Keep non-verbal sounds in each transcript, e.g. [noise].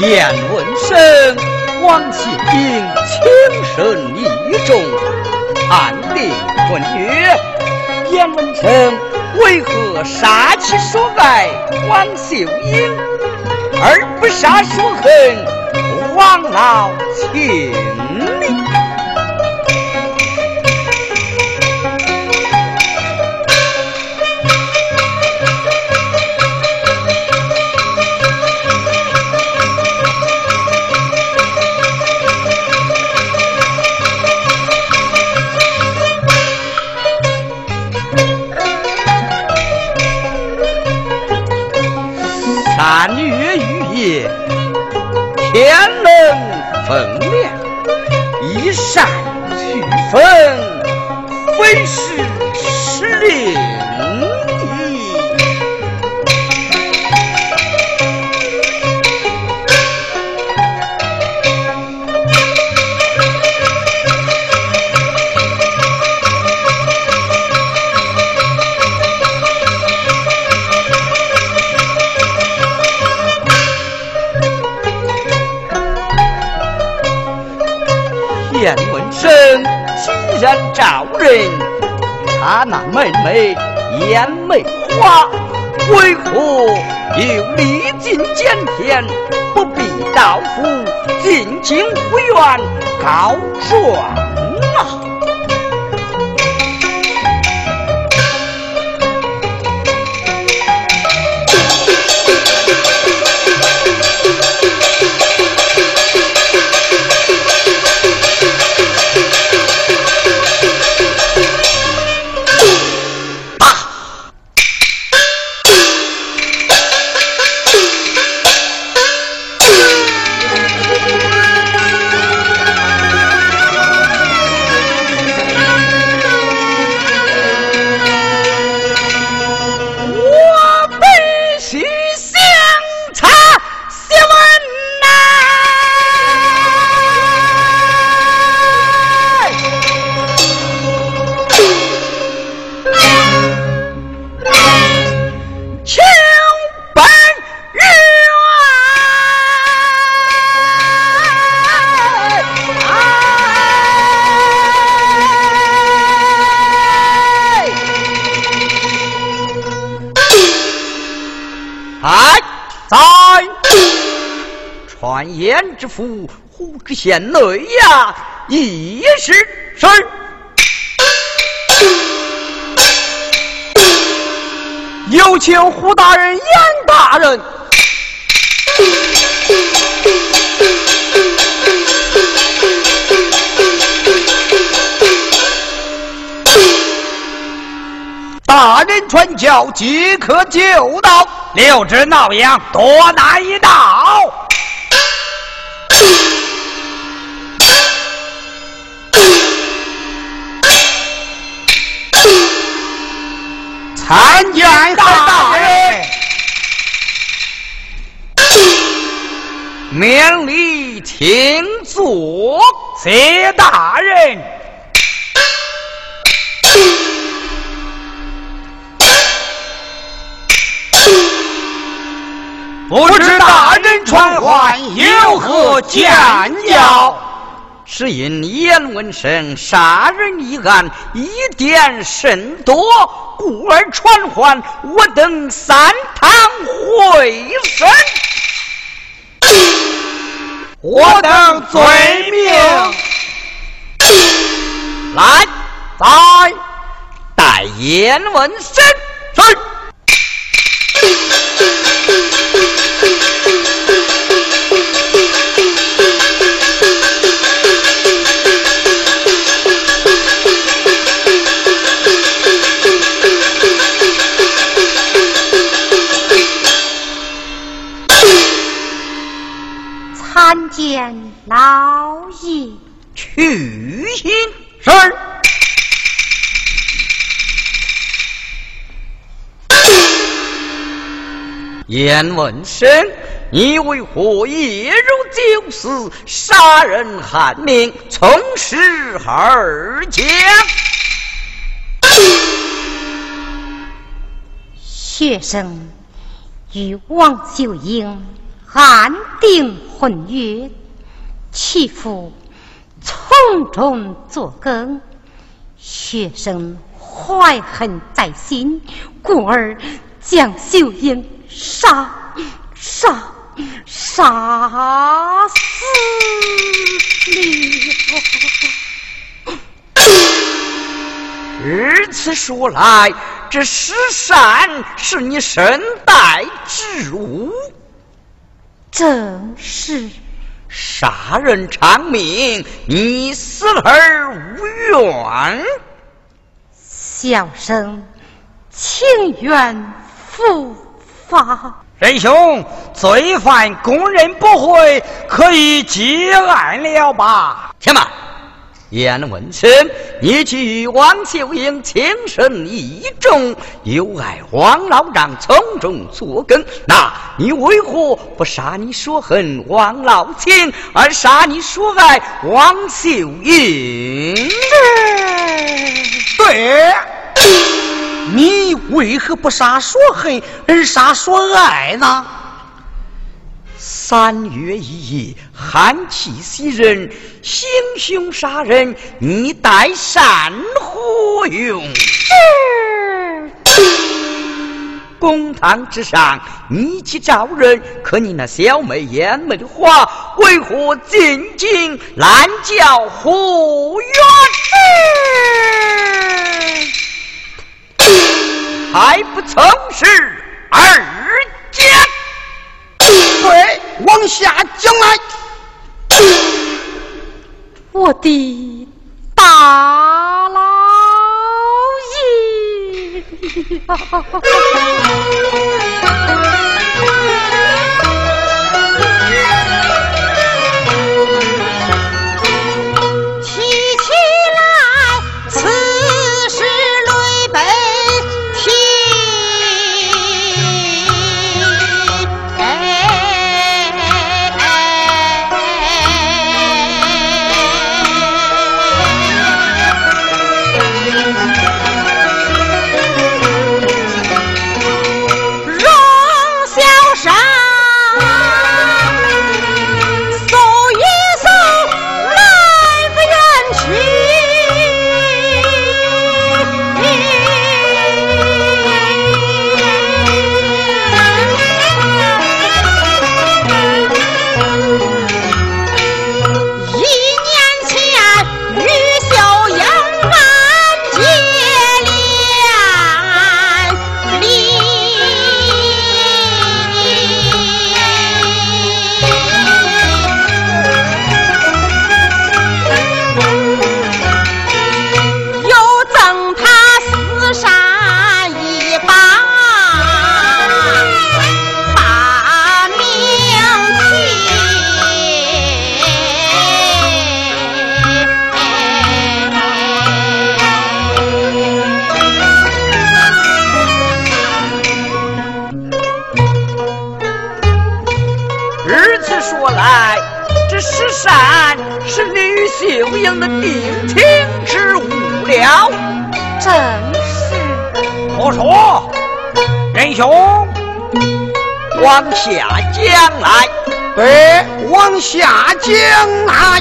燕文生、王秀英情深一重，暗定婚约。燕文生为何杀其所爱王秀英，而不杀所恨王老庆？灯分亮，一扇去分。照人他那妹妹眼眉花为何又历尽艰险不必道府尽情不愿告状啊。言之县内呀，一是是。有请胡大人、严大人。大人传教即可就到，六只闹羊多难一道。参见大人，免礼，请坐。谢大人，不知大人传唤有何见教？是因严文生杀人一案疑点甚多，故而传唤我等三堂会审。我等罪名，来，在待严文生。是。见老爷，去信是。严文生，你为何夜入酒肆，杀人害命，从实而讲？学生与王秀英暗定婚约，其父从中作梗，学生怀恨在心，故而将秀英。杀杀杀死了！[coughs] 如此说来，这石山是你身带之物，正是杀人偿命，你死而无怨，小生情愿伏。法仁兄，罪犯供认不讳，可以结案了吧？且慢，严文生，你与王秀英情深意重，又爱王老丈从中作梗，那你为何不杀你所恨王老亲，而杀你所爱王秀英？对。你为何不杀所恨而杀所爱呢？三月一夜，寒气袭人，行凶杀人，你待善何用？公堂之上，你去招人，可你那小妹艳美的花，为何进京拦教胡冤？还不从实而讲？对，下江来。我的大老爷。秀英的定情之物了。正是。我说，仁兄，往下讲来。对，往下讲来。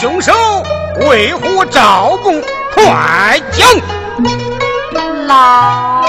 凶手为虎招供快将！牢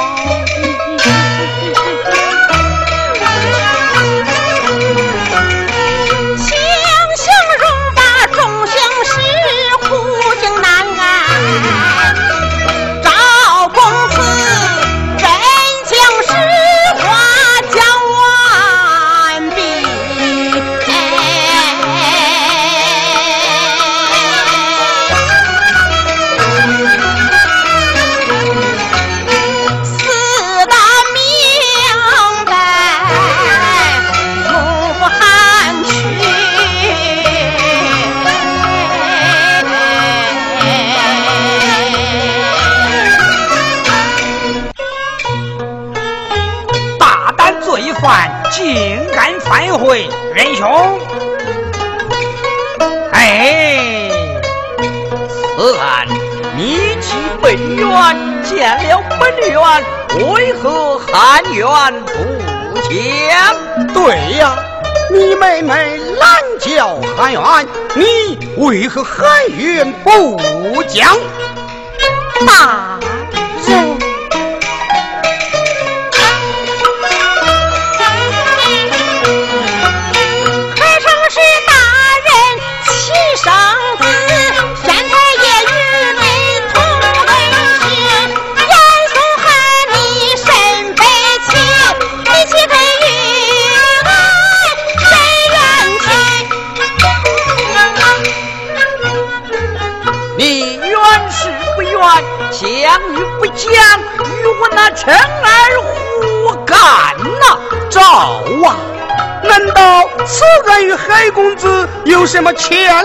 仁兄，哎，此案你去本院见了本院，为何喊冤不讲？对呀，你妹妹拦叫喊冤，你为何喊冤不讲？大。两女不讲，与我那陈儿何干呐？赵啊，难道此人与海公子有什么牵连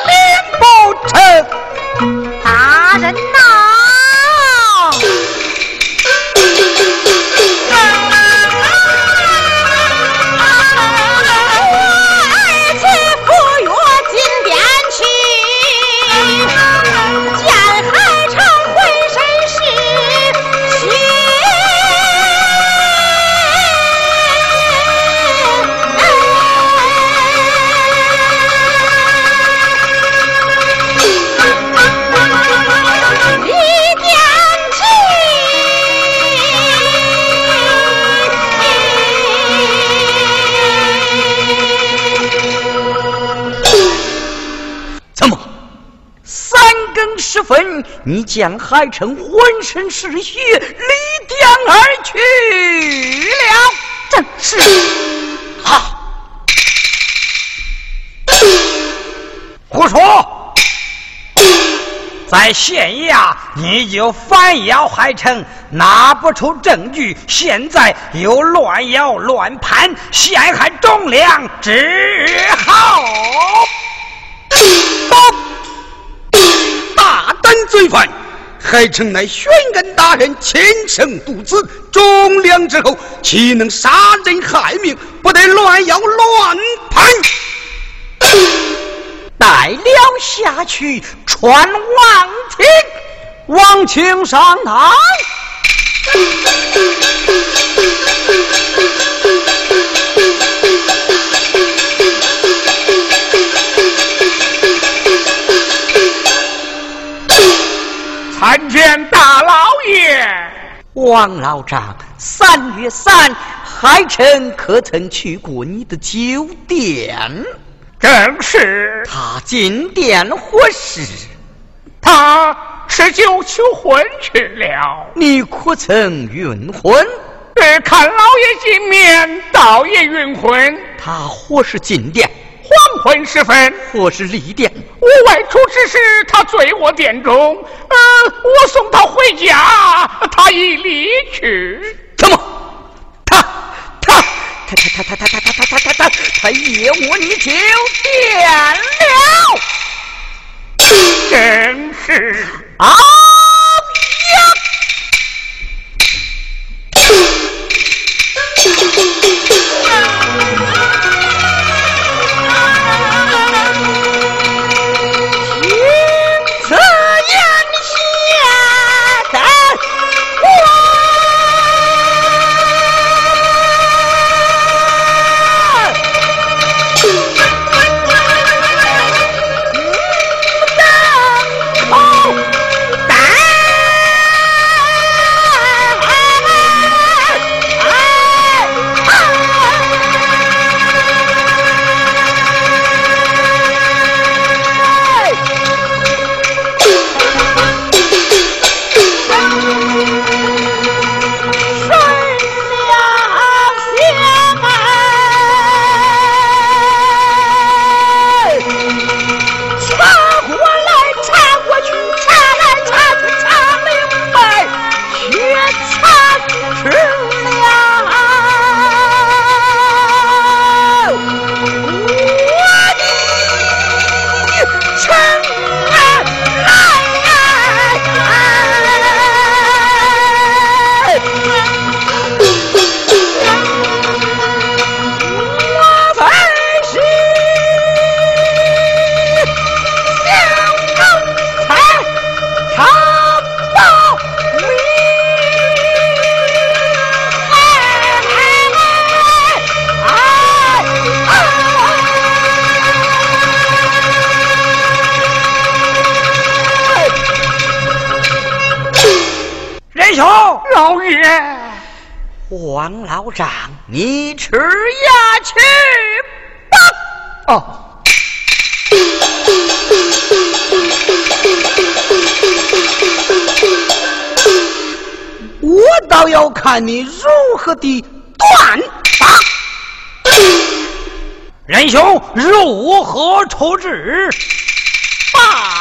不成？大人呐！时分，你见海城浑身是血，离江而去了。正是。好，胡说！在县衙你就反咬海城，拿不出证据，现在又乱咬乱判，陷害忠良，只好。大胆罪犯还称乃宣恩大人亲生独子，忠良之后，岂能杀人害命？不得乱咬乱判。待了下去，传王庭，王庭上台。参见大老爷，王老丈，三月三，海臣可曾去过你的酒店？正是。他进店何时？他吃酒求婚去了。你可曾允婚？呃，看老爷进面，倒也允婚。他何时进店？黄昏时分，或是离店？我外出之时，他醉卧殿中。呃，我送他回家，他已离去。怎么？他他他他他他他他他他他他他他夜卧你酒店了？真是啊！王的断法。仁兄如何处置？罢。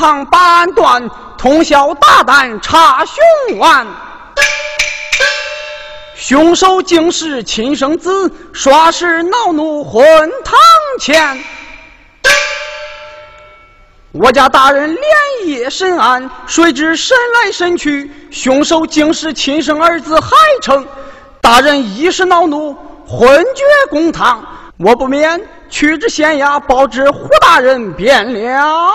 堂把案断，通宵大胆查凶案。凶手竟是亲生子，耍是恼怒混堂前。我家大人连夜审案，谁知审来审去，凶手竟是亲生儿子海城。大人一时恼怒，昏厥公堂，我不免去至县衙报知胡大人便了。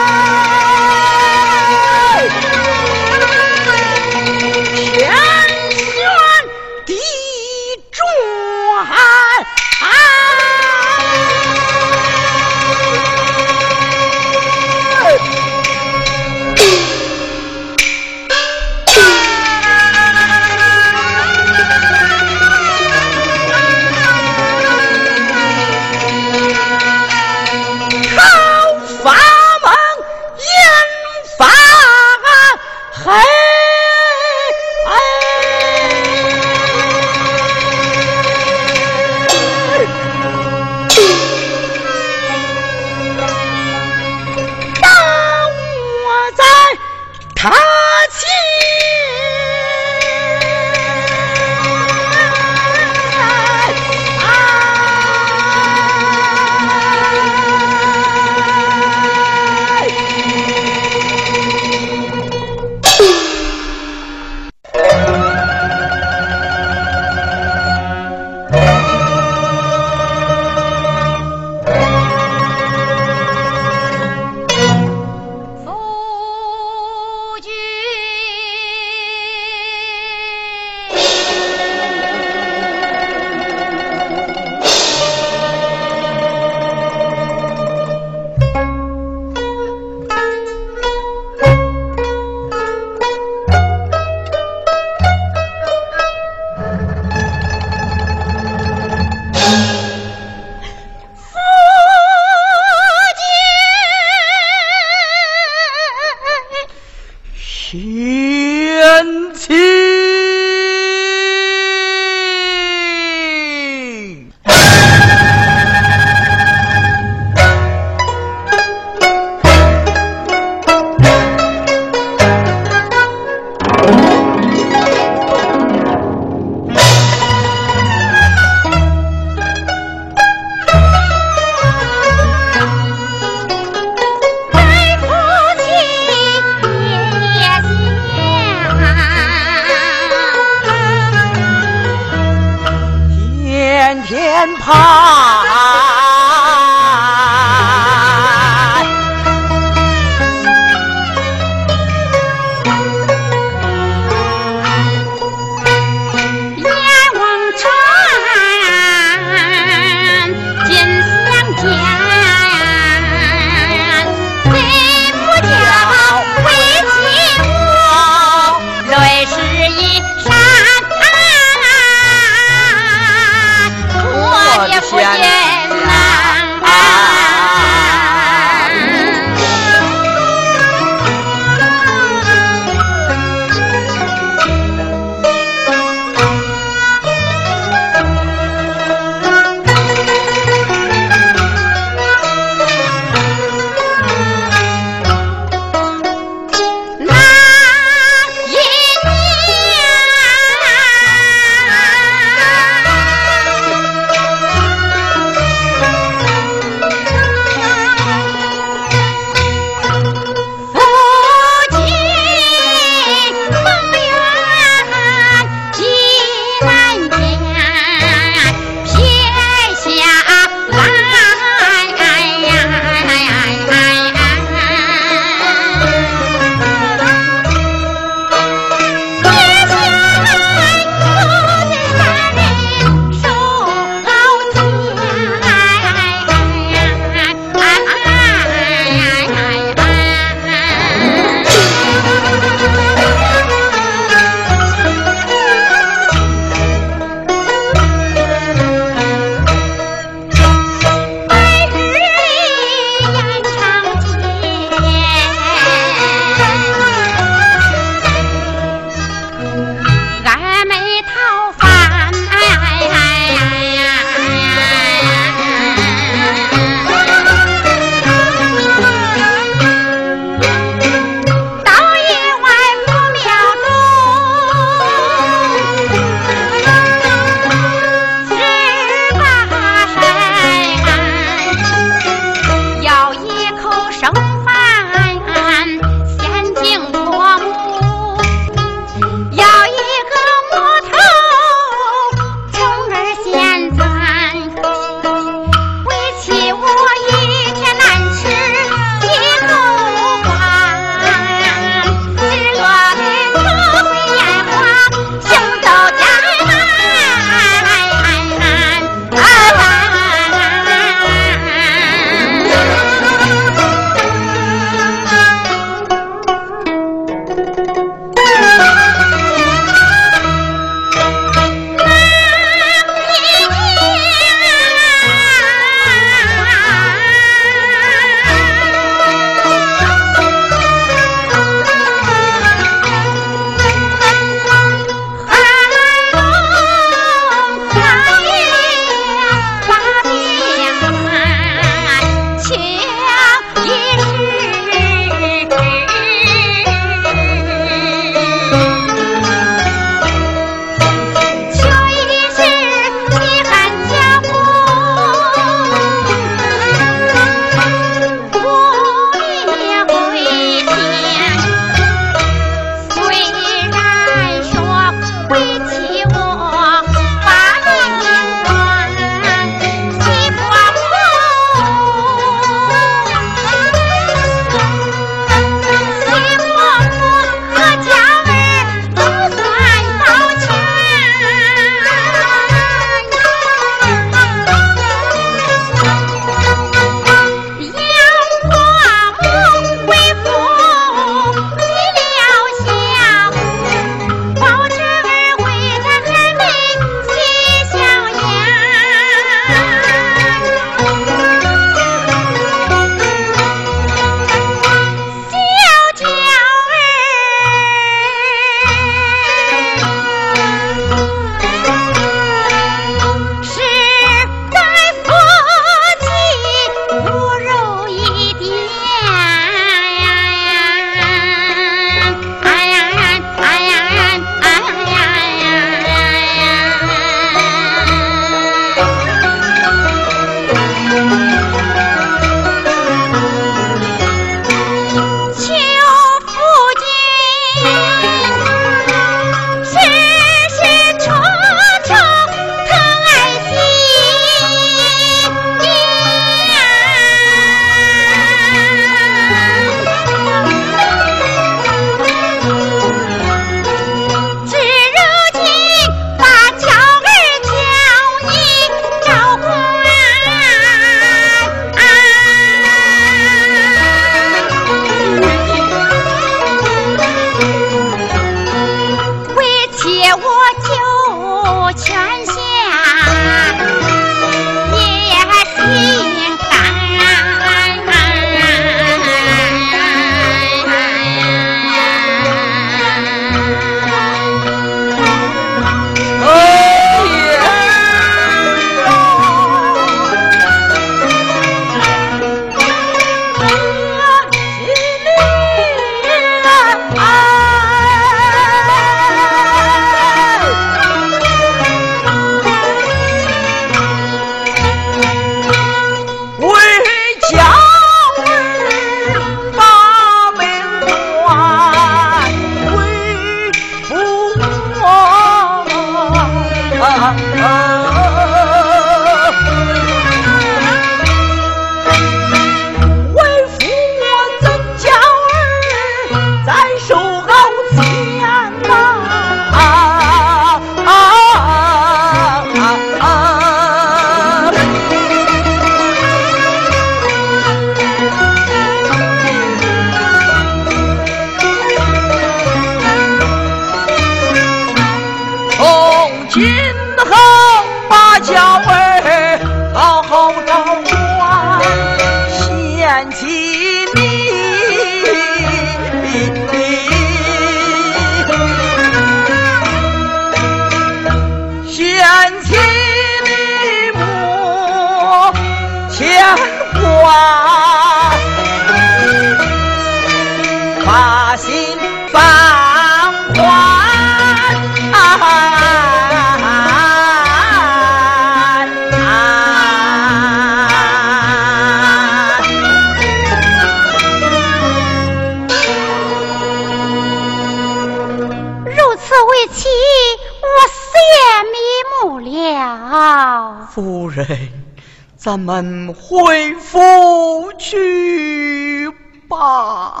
哎，[laughs] 咱们回府去吧。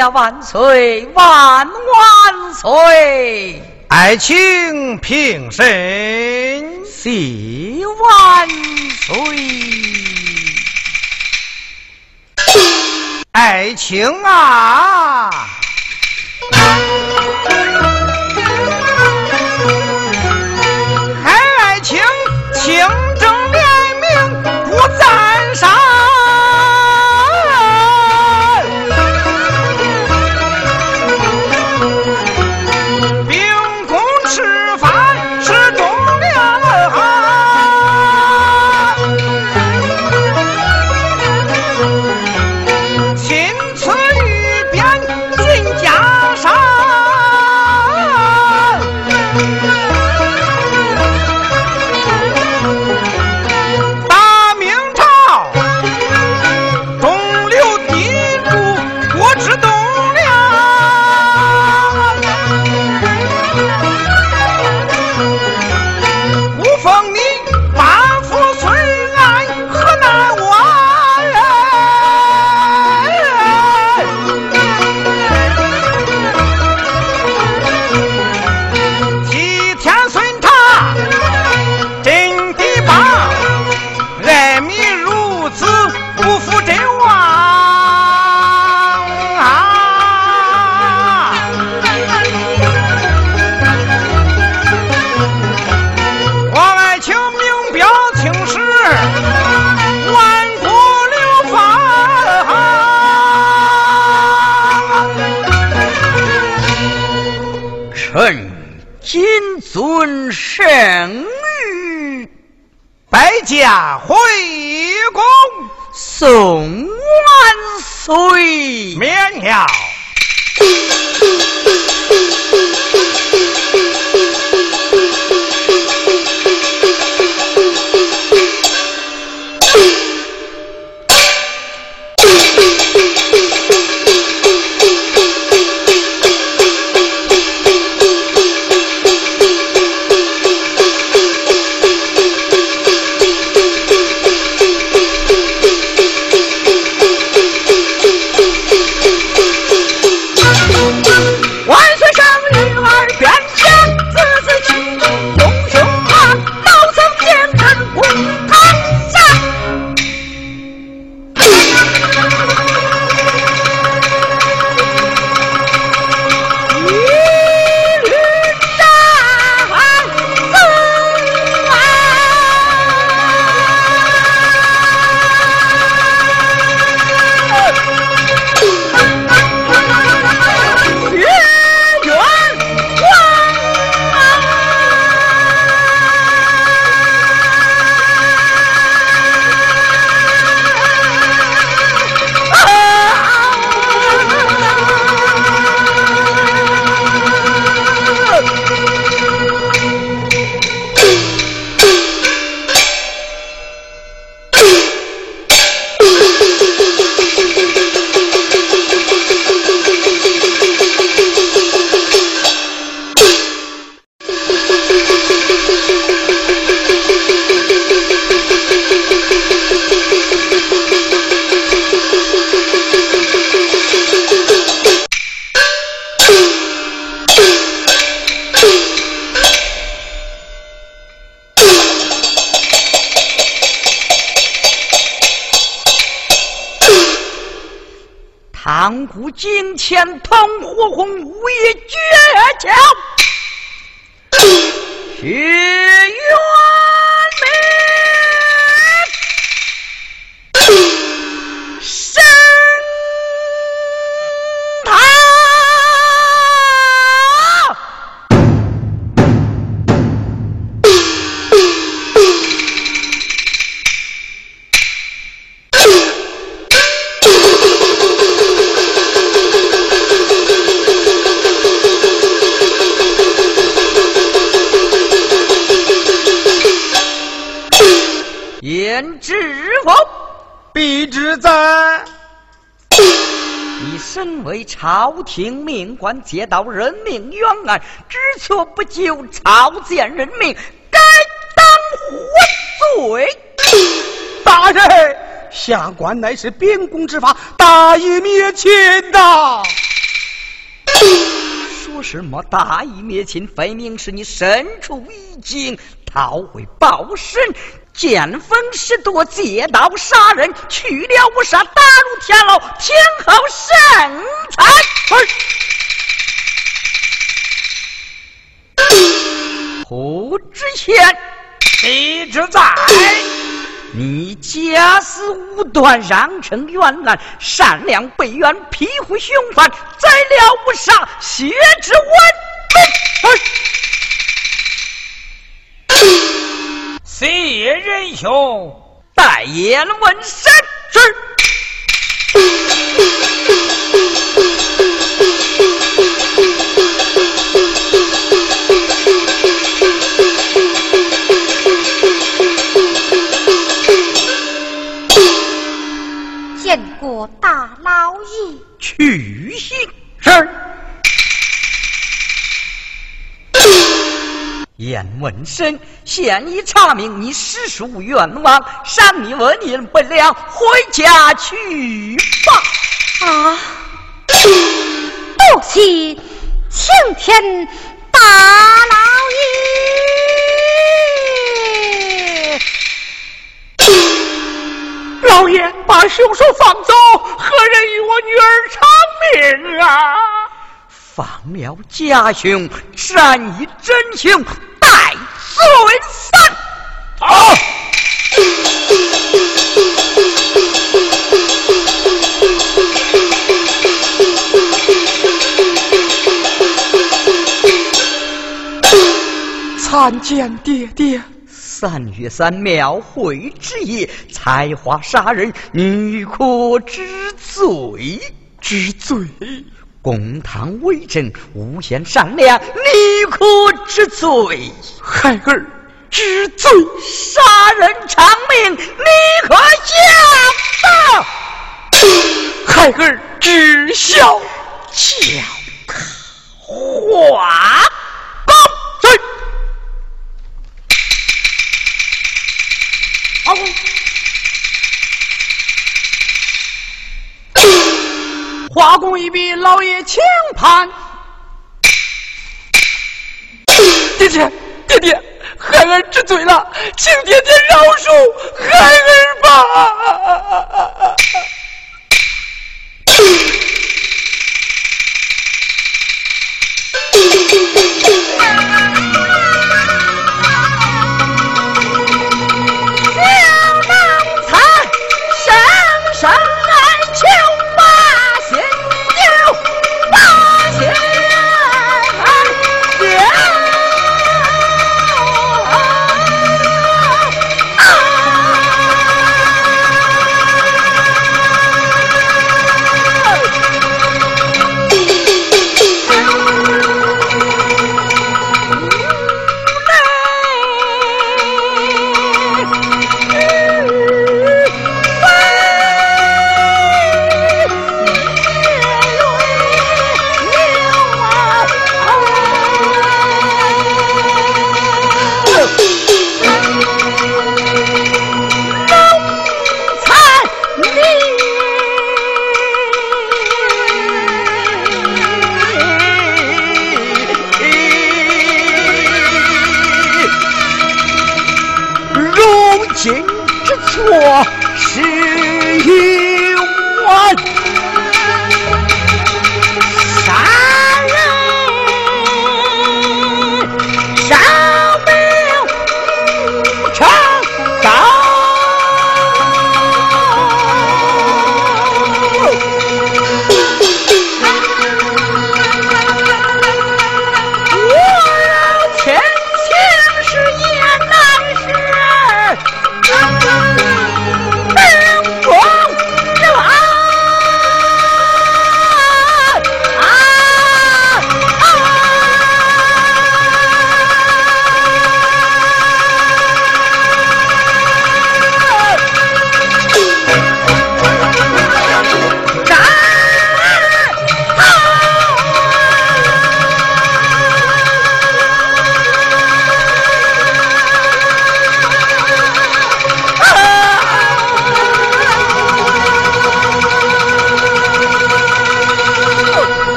呀，万岁，万万岁！爱卿平身，喜万岁。爱卿啊！盘古金钱汤火红无一绝情 [laughs] 朝廷命官，接到人命冤案，知错不救，朝见人命，该当活罪。[coughs] 大人，下官乃是秉公执法，大义灭亲呐！[coughs] 说什么大义灭亲，分明是你身处异境，逃回报身。见风使舵，借刀杀人，去了无杀，打入天牢，天后圣裁。胡知县，一直在。你假死无端，让成冤案，善良被冤，庇护凶犯，宰了无杀，血之文。仁兄，代言问神见过大老爷，去言问身，现已查明你实属冤枉，赏你问银不良，回家去吧。啊！多谢青天大老爷，老爷把凶手放走，何人与我女儿偿命啊？放了家兄，斩一真凶。再罪三，好。参见爹爹。三月三庙会之夜，才华杀人，女哭之罪？之罪。公堂为证，无限善良，你可知罪？孩儿知罪。杀人偿命，你可晓得？孩儿知晓。叫花公罪。华公公一笔，老爷轻判。爹爹，爹爹，孩儿知罪了，请爹爹饶恕孩儿吧。thank [laughs] you 是一。